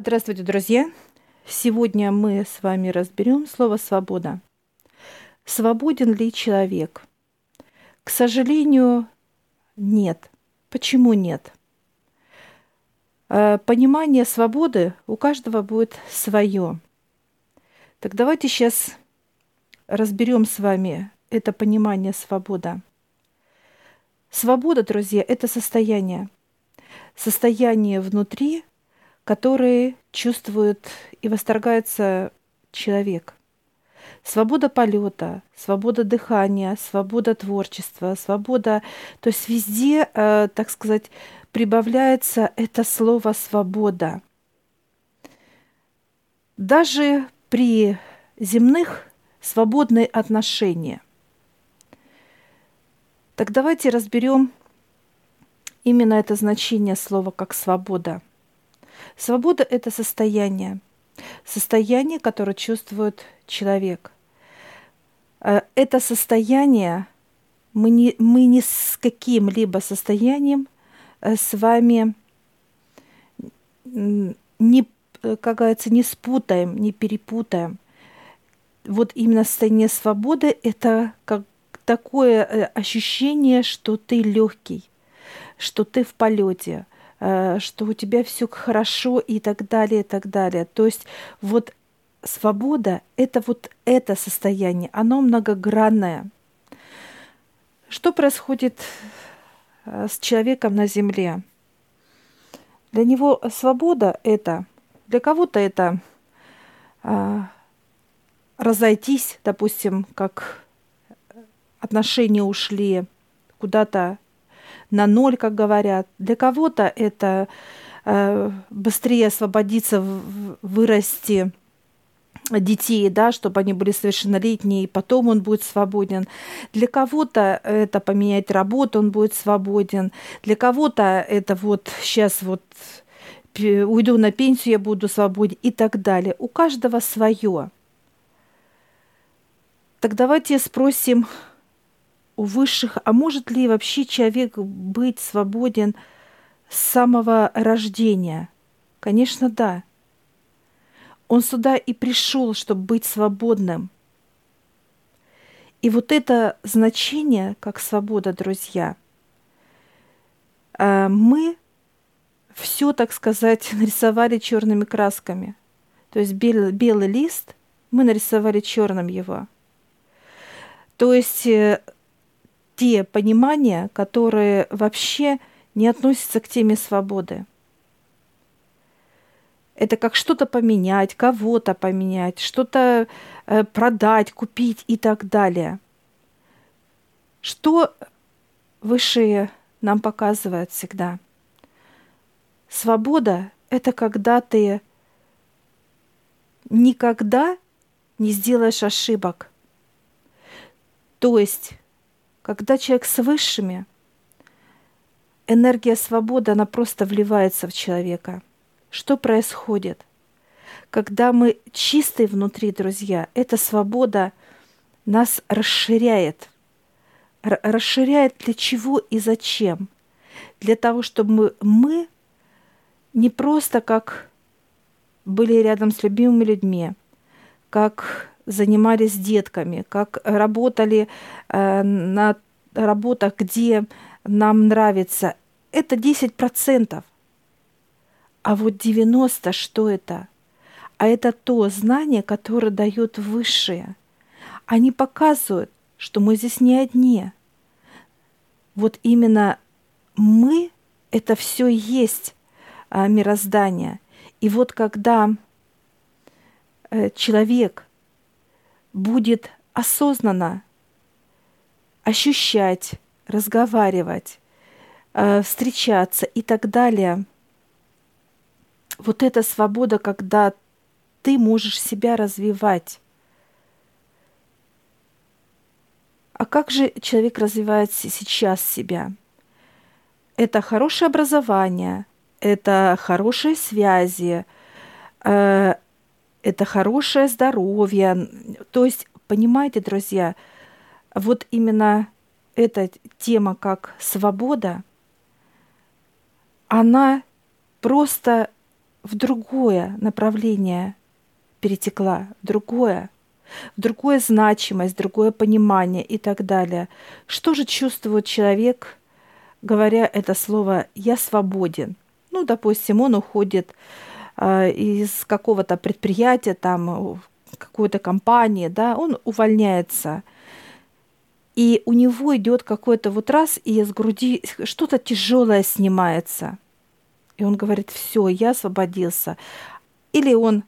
Здравствуйте, друзья! Сегодня мы с вами разберем слово «свобода». Свободен ли человек? К сожалению, нет. Почему нет? Э, понимание свободы у каждого будет свое. Так давайте сейчас разберем с вами это понимание свобода. Свобода, друзья, это состояние. Состояние внутри, которое чувствует и восторгается человек. Свобода полета, свобода дыхания, свобода творчества, свобода, то есть везде, э, так сказать, прибавляется это слово свобода. Даже при земных свободные отношения. Так давайте разберем именно это значение слова как свобода. Свобода – это состояние, состояние, которое чувствует человек. Э, это состояние мы не, мы не с каким-либо состоянием э, с вами не, э, как говорится, не спутаем, не перепутаем. Вот именно состояние свободы – это как такое ощущение, что ты легкий, что ты в полете, что у тебя все хорошо и так далее, и так далее. То есть вот свобода – это вот это состояние, оно многогранное. Что происходит э, с человеком на земле? Для него свобода – это, для кого-то это а, разойтись, допустим, как отношения ушли куда-то на ноль, как говорят. Для кого-то это а, быстрее освободиться, вырасти – детей, да, чтобы они были совершеннолетние, и потом он будет свободен. Для кого-то это поменять работу, он будет свободен. Для кого-то это вот сейчас вот уйду на пенсию, я буду свободен и так далее. У каждого свое. Так давайте спросим у высших, а может ли вообще человек быть свободен с самого рождения? Конечно, да. Он сюда и пришел, чтобы быть свободным. И вот это значение, как свобода, друзья, э, мы все, так сказать, нарисовали черными красками. То есть белый, белый лист мы нарисовали черным его. То есть э, те понимания, которые вообще не относятся к теме свободы – это как что-то поменять, кого-то поменять, что-то э, продать, купить и так далее. Что высшие нам показывают всегда? Свобода – это когда ты никогда не сделаешь ошибок. То есть, когда человек с высшими, энергия свободы, она просто вливается в человека – что происходит? Когда мы чистые внутри, друзья, эта свобода нас расширяет. Р- расширяет для чего и зачем? Для того, чтобы мы, мы не просто как были рядом с любимыми людьми, как занимались детками, как работали э, на работах, где нам нравится. Это 10%. А вот 90 что это? А это то знание, которое дает высшее. Они показывают, что мы здесь не одни. Вот именно мы — это все есть а, мироздание. И вот когда э, человек будет осознанно ощущать, разговаривать, э, встречаться и так далее — вот эта свобода, когда ты можешь себя развивать. А как же человек развивает сейчас себя? Это хорошее образование, это хорошие связи, э, это хорошее здоровье. То есть, понимаете, друзья, вот именно эта тема как свобода, она просто в другое направление перетекла, в другое, в другое значимость, другое понимание и так далее. Что же чувствует человек, говоря это слово «я свободен»? Ну, допустим, он уходит из какого-то предприятия, там, какой-то компании, да, он увольняется – и у него идет какой-то вот раз, и из груди что-то тяжелое снимается. И он говорит, все, я освободился. Или он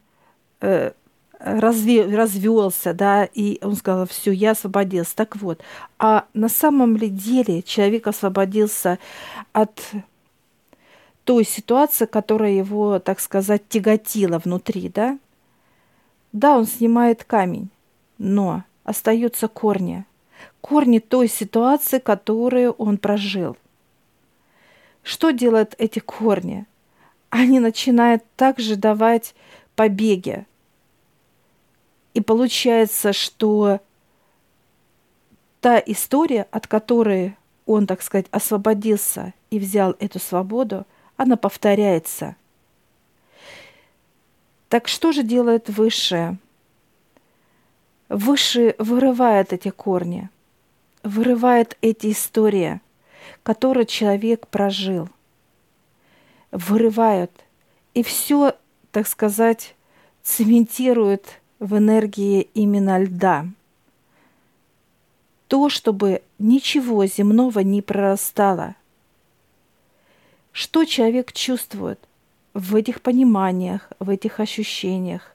э, разве, развелся, да, и он сказал, все, я освободился. Так вот, а на самом ли деле человек освободился от той ситуации, которая его, так сказать, тяготила внутри, да? Да, он снимает камень, но остаются корни – корни той ситуации, которую он прожил. Что делают эти корни? Они начинают также давать побеги. И получается, что та история, от которой он, так сказать, освободился и взял эту свободу, она повторяется. Так что же делает Высшее? Высшее вырывает эти корни – вырывает эти истории, которые человек прожил. Вырывают. И все, так сказать, цементирует в энергии именно льда. То, чтобы ничего земного не прорастало. Что человек чувствует в этих пониманиях, в этих ощущениях?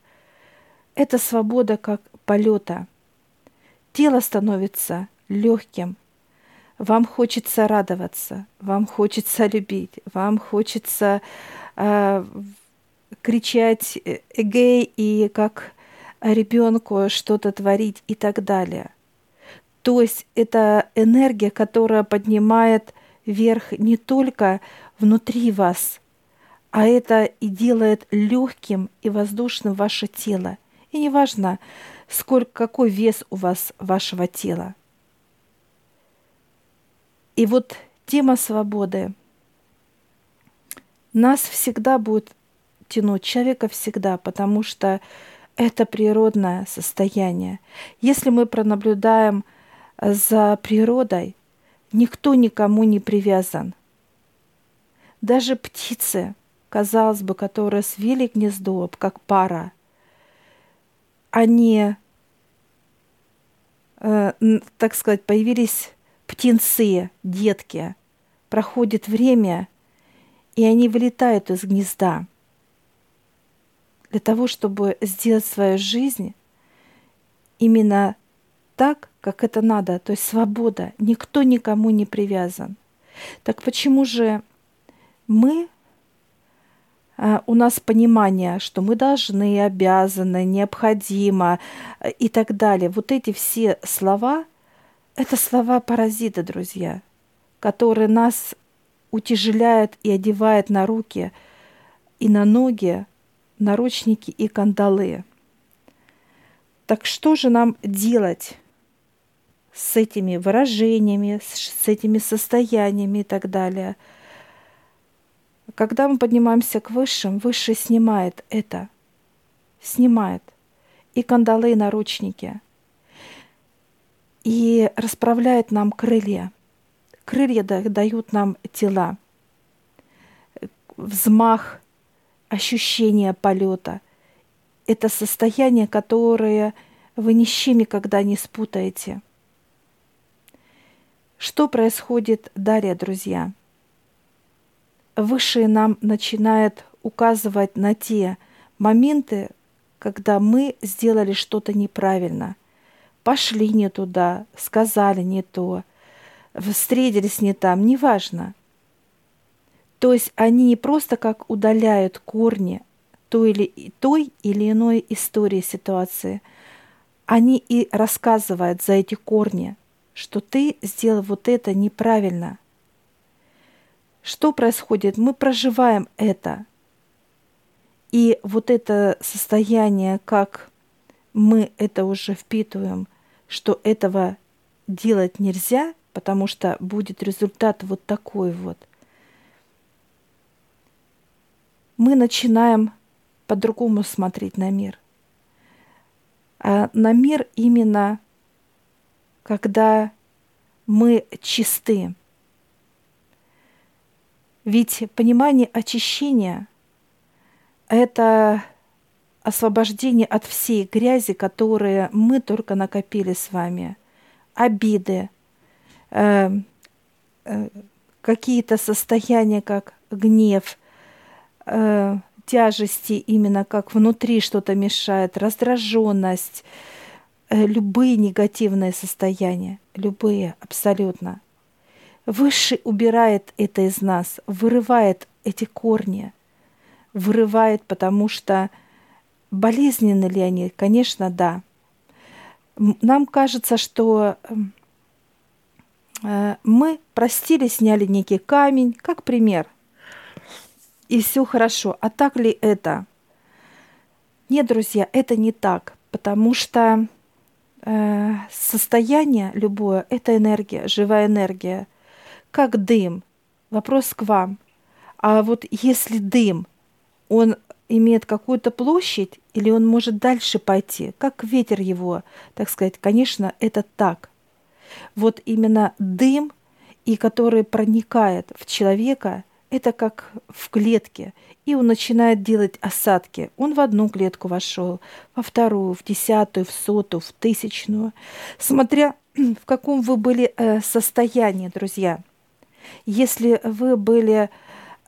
Это свобода как полета. Тело становится легким. Вам хочется радоваться, вам хочется любить, вам хочется э, кричать эгей и как ребенку что-то творить и так далее. То есть это энергия, которая поднимает вверх не только внутри вас, а это и делает легким и воздушным ваше тело. И неважно, сколько, какой вес у вас вашего тела. И вот тема свободы нас всегда будет тянуть, человека всегда, потому что это природное состояние. Если мы пронаблюдаем за природой, никто никому не привязан. Даже птицы, казалось бы, которые свели гнездо, как пара, они, э, так сказать, появились птенцы, детки. Проходит время, и они вылетают из гнезда для того, чтобы сделать свою жизнь именно так, как это надо, то есть свобода. Никто никому не привязан. Так почему же мы, а, у нас понимание, что мы должны, обязаны, необходимо э, и так далее. Вот эти все слова – это слова паразита, друзья, которые нас утяжеляют и одевают на руки и на ноги наручники и кандалы. Так что же нам делать с этими выражениями, с этими состояниями и так далее? Когда мы поднимаемся к высшим, высший снимает это, снимает и кандалы, и наручники – и расправляет нам крылья. Крылья дают нам тела, взмах, ощущение полета. Это состояние, которое вы ни с чем никогда не спутаете. Что происходит далее, друзья? Высшие нам начинают указывать на те моменты, когда мы сделали что-то неправильно – пошли не туда, сказали не то, встретились не там, неважно. То есть они не просто как удаляют корни той или, той или иной истории ситуации, они и рассказывают за эти корни, что ты сделал вот это неправильно. Что происходит? Мы проживаем это. И вот это состояние, как мы это уже впитываем – что этого делать нельзя, потому что будет результат вот такой вот. мы начинаем по-другому смотреть на мир. А на мир именно, когда мы чисты. Ведь понимание очищения – это освобождение от всей грязи, которые мы только накопили с вами, обиды, э, э, какие-то состояния, как гнев, э, тяжести именно как внутри что-то мешает, раздраженность, э, любые негативные состояния, любые абсолютно. Высший убирает это из нас, вырывает эти корни, вырывает, потому что болезненны ли они? Конечно, да. Нам кажется, что эм, э, мы простили, сняли некий камень, как пример, и все хорошо. А так ли это? Нет, друзья, это не так, потому что э, состояние любое – это энергия, живая энергия, как дым. Вопрос к вам. А вот если дым, он имеет какую-то площадь или он может дальше пойти, как ветер его, так сказать, конечно, это так. Вот именно дым, и который проникает в человека, это как в клетке, и он начинает делать осадки. Он в одну клетку вошел, во вторую, в десятую, в сотую, в тысячную, смотря в каком вы были э, состоянии, друзья. Если вы были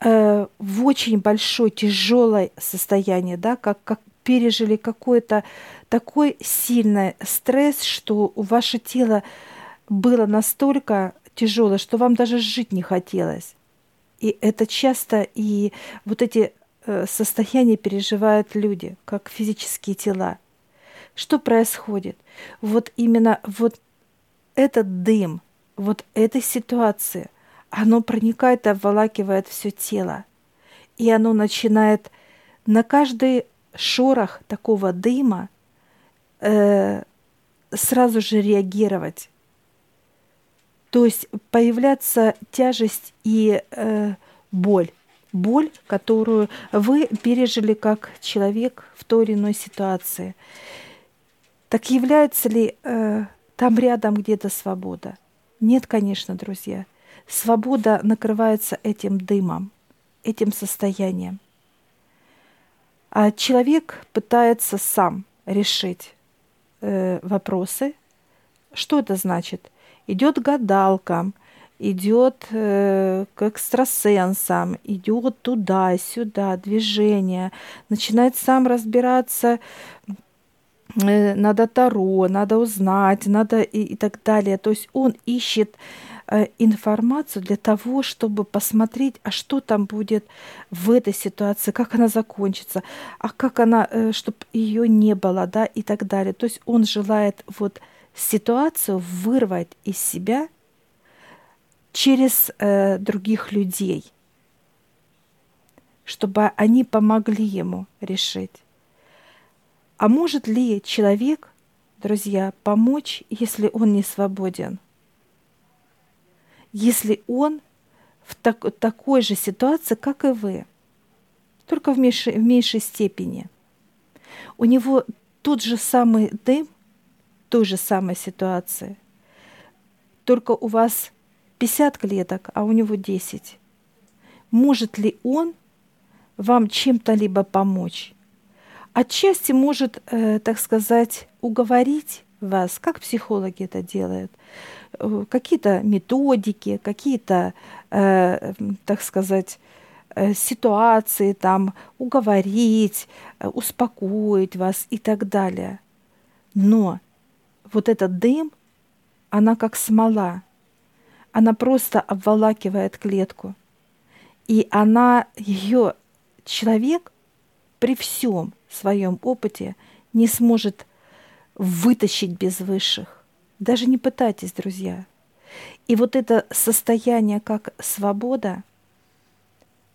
э, в очень большой, тяжелое состояние, да, как, как пережили какой-то такой сильный стресс, что ваше тело было настолько тяжелое, что вам даже жить не хотелось. И это часто и вот эти э, состояния переживают люди, как физические тела. Что происходит? Вот именно вот этот дым, вот этой ситуации – оно проникает и обволакивает все тело. И оно начинает на каждый шорох такого дыма э, сразу же реагировать. То есть появляться тяжесть и э, боль. Боль, которую вы пережили как человек в той или иной ситуации. Так является ли э, там рядом где-то свобода? Нет, конечно, друзья – Свобода накрывается этим дымом, этим состоянием. А человек пытается сам решить э, вопросы. Что это значит? Идет к гадалкам, идет э, к экстрасенсам, идет туда-сюда, движение, начинает сам разбираться э, надо Таро, надо узнать, надо и, и так далее. То есть он ищет информацию для того, чтобы посмотреть, а что там будет в этой ситуации, как она закончится, а как она, э, чтобы ее не было, да, и так далее. То есть он желает вот ситуацию вырвать из себя через э, других людей, чтобы они помогли ему решить. А может ли человек, друзья, помочь, если он не свободен? Если он в так, такой же ситуации, как и вы, только в меньшей, в меньшей степени. У него тот же самый дым, той же самой ситуации, только у вас 50 клеток, а у него 10. Может ли он вам чем-то либо помочь? Отчасти может, э, так сказать, уговорить вас, как психологи это делают, какие-то методики, какие-то, э, так сказать, э, ситуации, там, уговорить, э, успокоить вас и так далее. Но вот этот дым, она как смола, она просто обволакивает клетку. И она, ее человек при всем своем опыте не сможет вытащить без высших. Даже не пытайтесь, друзья. И вот это состояние, как свобода,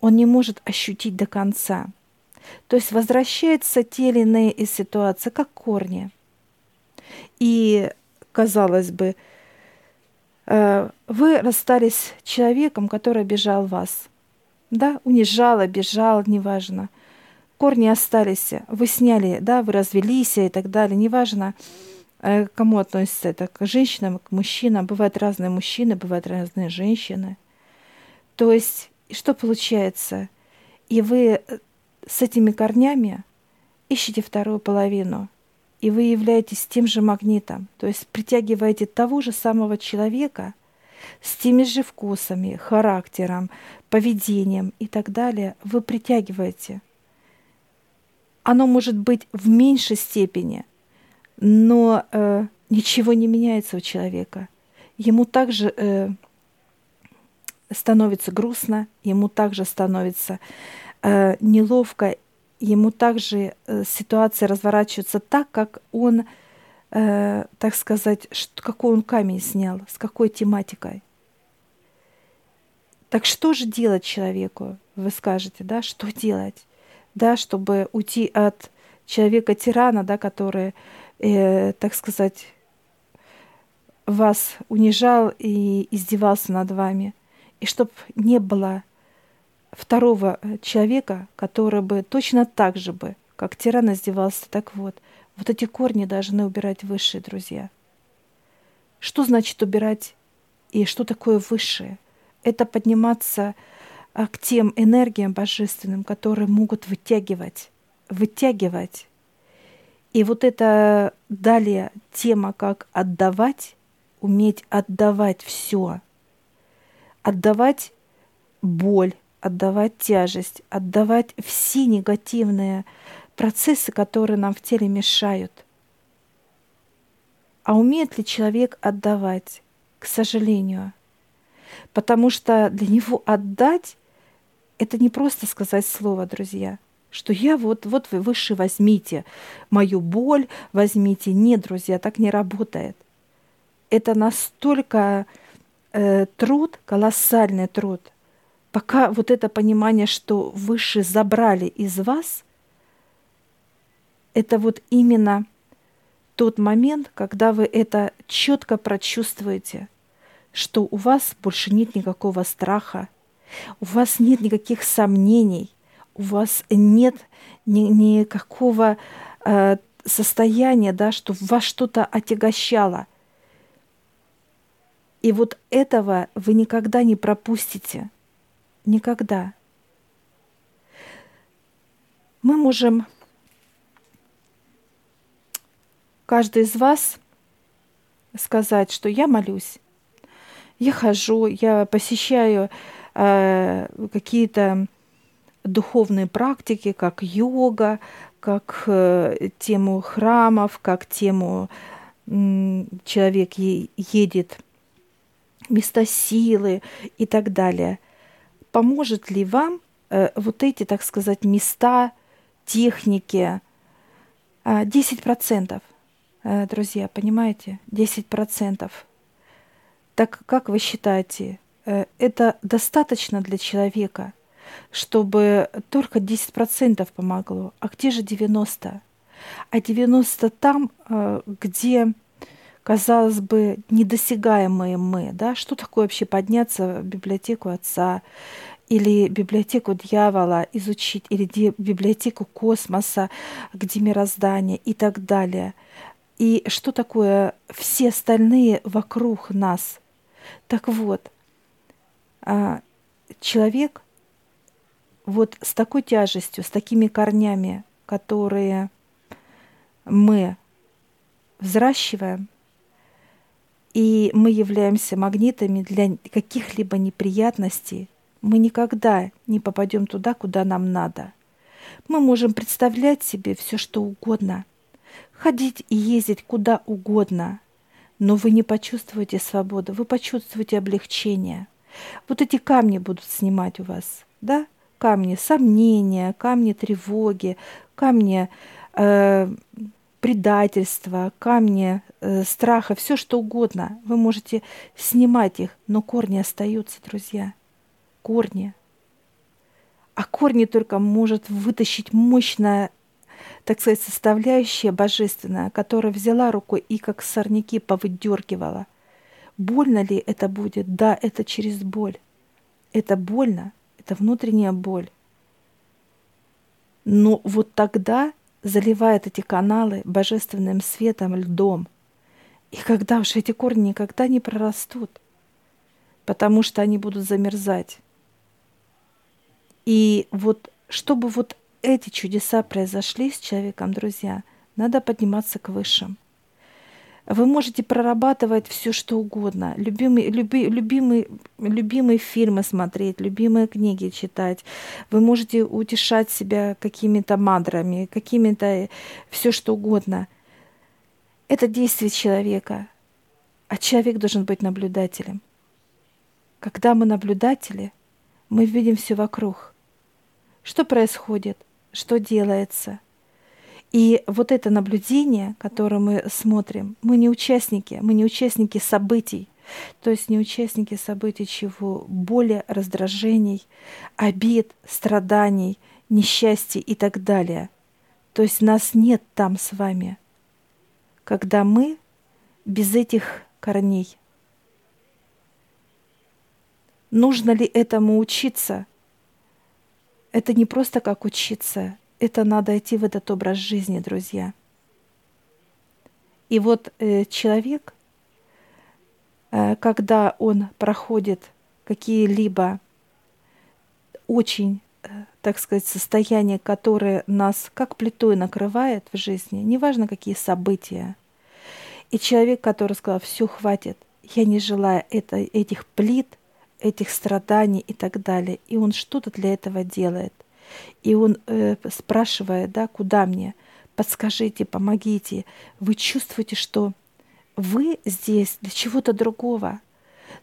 он не может ощутить до конца. То есть возвращаются те или иные ситуации, как корни. И, казалось бы, э, вы расстались с человеком, который обижал вас. да, унижал, обижал, неважно. Корни остались, вы сняли, да, вы развелись и так далее, неважно, э, к кому относится это, к женщинам, к мужчинам. Бывают разные мужчины, бывают разные женщины. То есть, что получается? И вы э, с этими корнями ищете вторую половину, и вы являетесь тем же магнитом, то есть притягиваете того же самого человека с теми же вкусами, характером, поведением и так далее, вы притягиваете. Оно может быть в меньшей степени, но э, ничего не меняется у человека. Ему также э, становится грустно, ему также становится э, неловко, ему также э, ситуация разворачивается так, как он, э, так сказать, что, какой он камень снял, с какой тематикой. Так что же делать человеку, вы скажете, да, что делать, да, чтобы уйти от человека-тирана, да, который, так сказать, вас унижал и издевался над вами, и чтобы не было второго э, человека, который бы точно так же бы, как тиран издевался, так вот, вот эти корни должны убирать высшие друзья. Что значит убирать и что такое высшее? Это подниматься а, к тем энергиям божественным, которые могут вытягивать, вытягивать. И вот это далее тема, как отдавать, уметь отдавать все, отдавать боль, отдавать тяжесть, отдавать все негативные процессы, которые нам в теле мешают. А умеет ли человек отдавать? К сожалению. Потому что для него отдать – это не просто сказать слово, друзья что я вот, вот вы выше возьмите мою боль, возьмите. Нет, друзья, так не работает. Это настолько э, труд, колоссальный труд, пока вот это понимание, что выше забрали из вас, это вот именно тот момент, когда вы это четко прочувствуете, что у вас больше нет никакого страха, у вас нет никаких сомнений, у вас нет ни, никакого э, состояния, да, что вас что-то отягощало. И вот этого вы никогда не пропустите – Никогда. Мы можем, каждый из вас, сказать, что я молюсь, я хожу, я посещаю э, какие-то духовные практики, как йога, как э, тему храмов, как тему человек едет, места силы и так далее – поможет ли вам э, вот эти, так сказать, места, техники? 10%, э, друзья, понимаете? 10%. Так как вы считаете, это достаточно для человека, чтобы только 10% помогло? А где же 90%? А 90 там, э, где казалось бы, недосягаемые мы, да, что такое вообще подняться в библиотеку отца или библиотеку дьявола изучить, или библиотеку космоса, где мироздание и так далее. И что такое все остальные вокруг нас? Так вот, а, человек вот с такой тяжестью, с такими корнями, которые мы взращиваем, и мы являемся магнитами для каких-либо неприятностей, мы никогда не попадем туда, куда нам надо. Мы можем представлять себе все, что угодно, ходить и ездить куда угодно, но вы не почувствуете свободу, вы почувствуете облегчение. Вот эти камни будут снимать у вас, да? Камни сомнения, камни тревоги, камни э, предательства, камни э, страха, все что угодно. Вы можете снимать их, но корни остаются, друзья. Корни. А корни только может вытащить мощная, так сказать, составляющая божественная, которая взяла рукой и как сорняки повыдергивала. Больно ли это будет? Да, это через боль. Это больно, это внутренняя боль. Но вот тогда заливает эти каналы божественным светом, льдом. И когда уж эти корни никогда не прорастут, потому что они будут замерзать. И вот чтобы вот эти чудеса произошли с человеком, друзья, надо подниматься к высшим. Вы можете прорабатывать все, что угодно. Любимые, люби, любимые, любимые фильмы смотреть, любимые книги читать. Вы можете утешать себя какими-то мадрами, какими-то все, что угодно. Это действие человека. А человек должен быть наблюдателем. Когда мы наблюдатели, мы видим все вокруг. Что происходит? Что делается? И вот это наблюдение, которое мы смотрим, мы не участники, мы не участники событий, то есть не участники событий чего? Боли, раздражений, обид, страданий, несчастья и так далее. То есть нас нет там с вами, когда мы без этих корней. Нужно ли этому учиться? Это не просто как учиться, это надо идти в этот образ жизни, друзья. И вот э, человек, э, когда он проходит какие-либо очень, э, так сказать, состояния, которые нас как плитой накрывает в жизни, неважно какие события, и человек, который сказал, все, хватит, я не желаю это, этих плит, этих страданий и так далее, и он что-то для этого делает. И он э, спрашивает, да, куда мне? Подскажите, помогите. Вы чувствуете, что вы здесь для чего-то другого,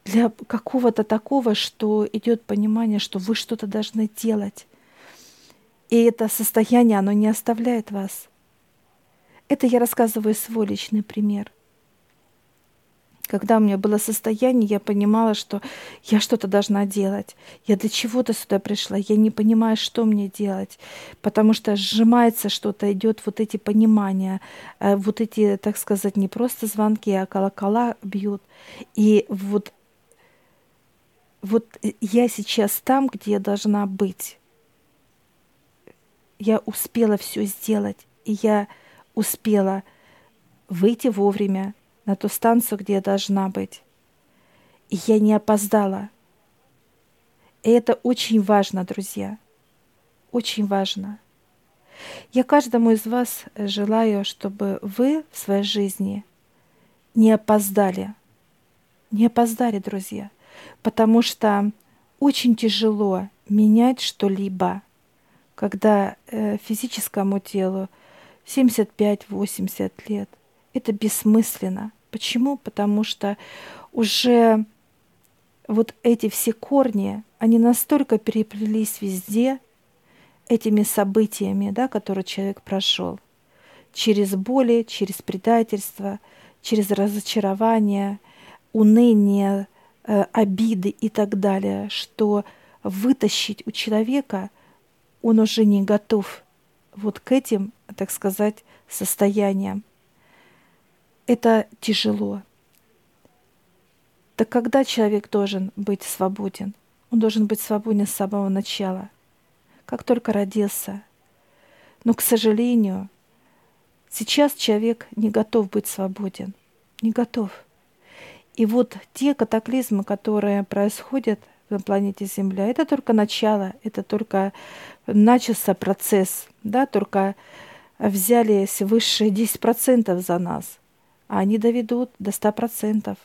для какого-то такого, что идет понимание, что вы что-то должны делать. И это состояние, оно не оставляет вас. Это я рассказываю свой личный пример – когда у меня было состояние, я понимала, что я что-то должна делать. Я для чего-то сюда пришла. Я не понимаю, что мне делать. Потому что сжимается что-то, идет вот эти понимания, э, вот эти, так сказать, не просто звонки, а колокола бьют. И вот, вот я сейчас там, где я должна быть. Я успела все сделать, и я успела выйти вовремя, на ту станцию, где я должна быть. И я не опоздала. И это очень важно, друзья. Очень важно. Я каждому из вас желаю, чтобы вы в своей жизни не опоздали. Не опоздали, друзья. Потому что очень тяжело менять что-либо, когда э, физическому телу 75-80 лет это бессмысленно. Почему? Потому что уже вот эти все корни, они настолько переплелись везде этими событиями, да, которые человек прошел. Через боли, через предательство, через разочарование, уныние, э, обиды и так далее, что вытащить у человека он уже не готов вот к этим, так сказать, состояниям это тяжело. Так когда человек должен быть свободен? Он должен быть свободен с самого начала, как только родился. Но, к сожалению, сейчас человек не готов быть свободен, не готов. И вот те катаклизмы, которые происходят на планете Земля, это только начало, это только начался процесс, да, только взялись высшие 10% за нас а они доведут до 100%.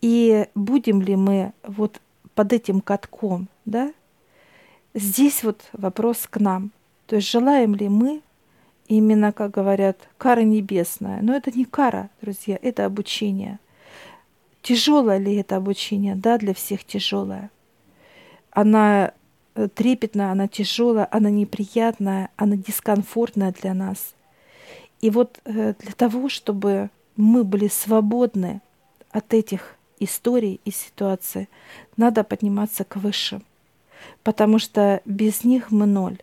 И будем ли мы вот под этим катком, да? Здесь вот вопрос к нам. То есть желаем ли мы именно, как говорят, кара небесная? Но это не кара, друзья, это обучение. Тяжелое ли это обучение? Да, для всех тяжелое. Она э, трепетная, она тяжелая, она неприятная, она дискомфортная для нас. И вот э, для того, чтобы мы были свободны от этих историй и ситуаций, надо подниматься к высшим, потому что без них мы ноль.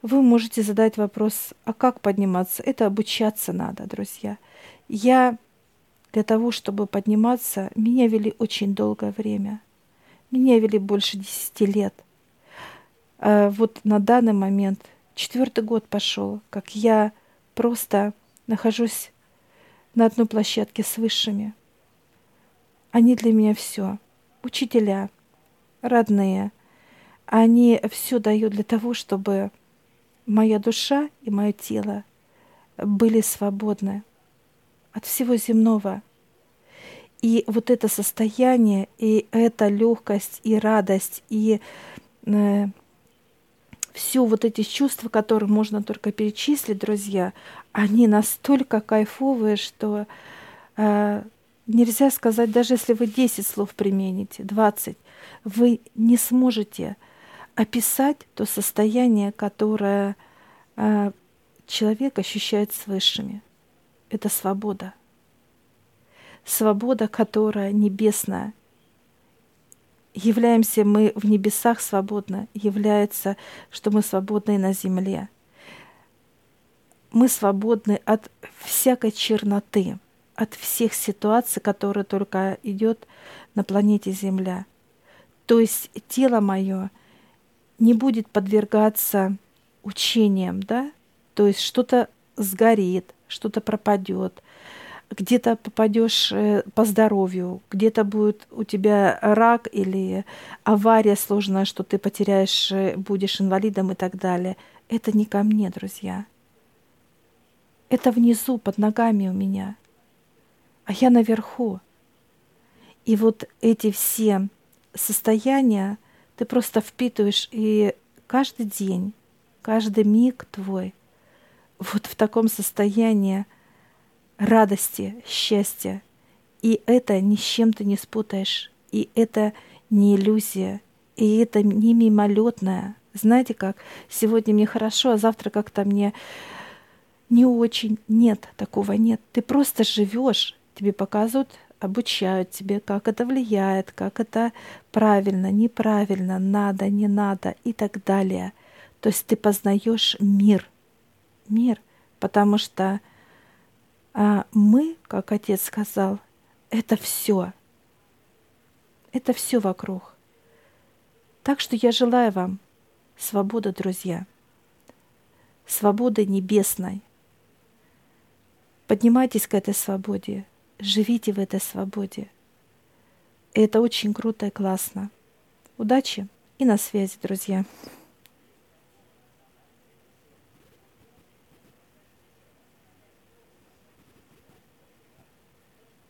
Вы можете задать вопрос, а как подниматься? Это обучаться надо, друзья. Я для того, чтобы подниматься, меня вели очень долгое время. Меня вели больше десяти лет. э, вот на данный момент четвертый год пошел, как я просто нахожусь на одной площадке с высшими. Они для меня все. Учителя, родные. Они все дают для того, чтобы моя душа и мое тело были свободны от всего земного. И вот это состояние, и эта легкость, и радость, и э, все вот эти чувства, которые можно только перечислить, друзья, они настолько кайфовые, что э, нельзя сказать, даже если вы 10 слов примените, 20, вы не сможете описать то состояние, которое э, человек ощущает с высшими. Это свобода. Свобода, которая небесная. Являемся мы в небесах свободно, является, что мы свободны на земле. Мы свободны от всякой черноты, от всех ситуаций, которые только идет на планете Земля. То есть тело мое не будет подвергаться учениям, да, то есть что-то сгорит, что-то пропадет, где-то попадешь э, по здоровью, где-то будет у тебя рак или авария сложная, что ты потеряешь, э, будешь инвалидом и так далее. Это не ко мне, друзья. Это внизу, под ногами у меня. А я наверху. И вот эти все состояния ты просто впитываешь, и каждый день, каждый миг твой вот в таком состоянии радости, счастья. И это ни с чем ты не спутаешь. И это не иллюзия. И это не мимолетное. Знаете как? Сегодня мне хорошо, а завтра как-то мне не очень. Нет, такого нет. Ты просто живешь. Тебе показывают, обучают тебе, как это влияет, как это правильно, неправильно, надо, не надо и так далее. То есть ты познаешь мир – мир, потому что а мы, как отец сказал, это все. Это все вокруг. Так что я желаю вам свободы, друзья, свободы небесной. Поднимайтесь к этой свободе, живите в этой свободе. И это очень круто и классно. Удачи и на связи, друзья.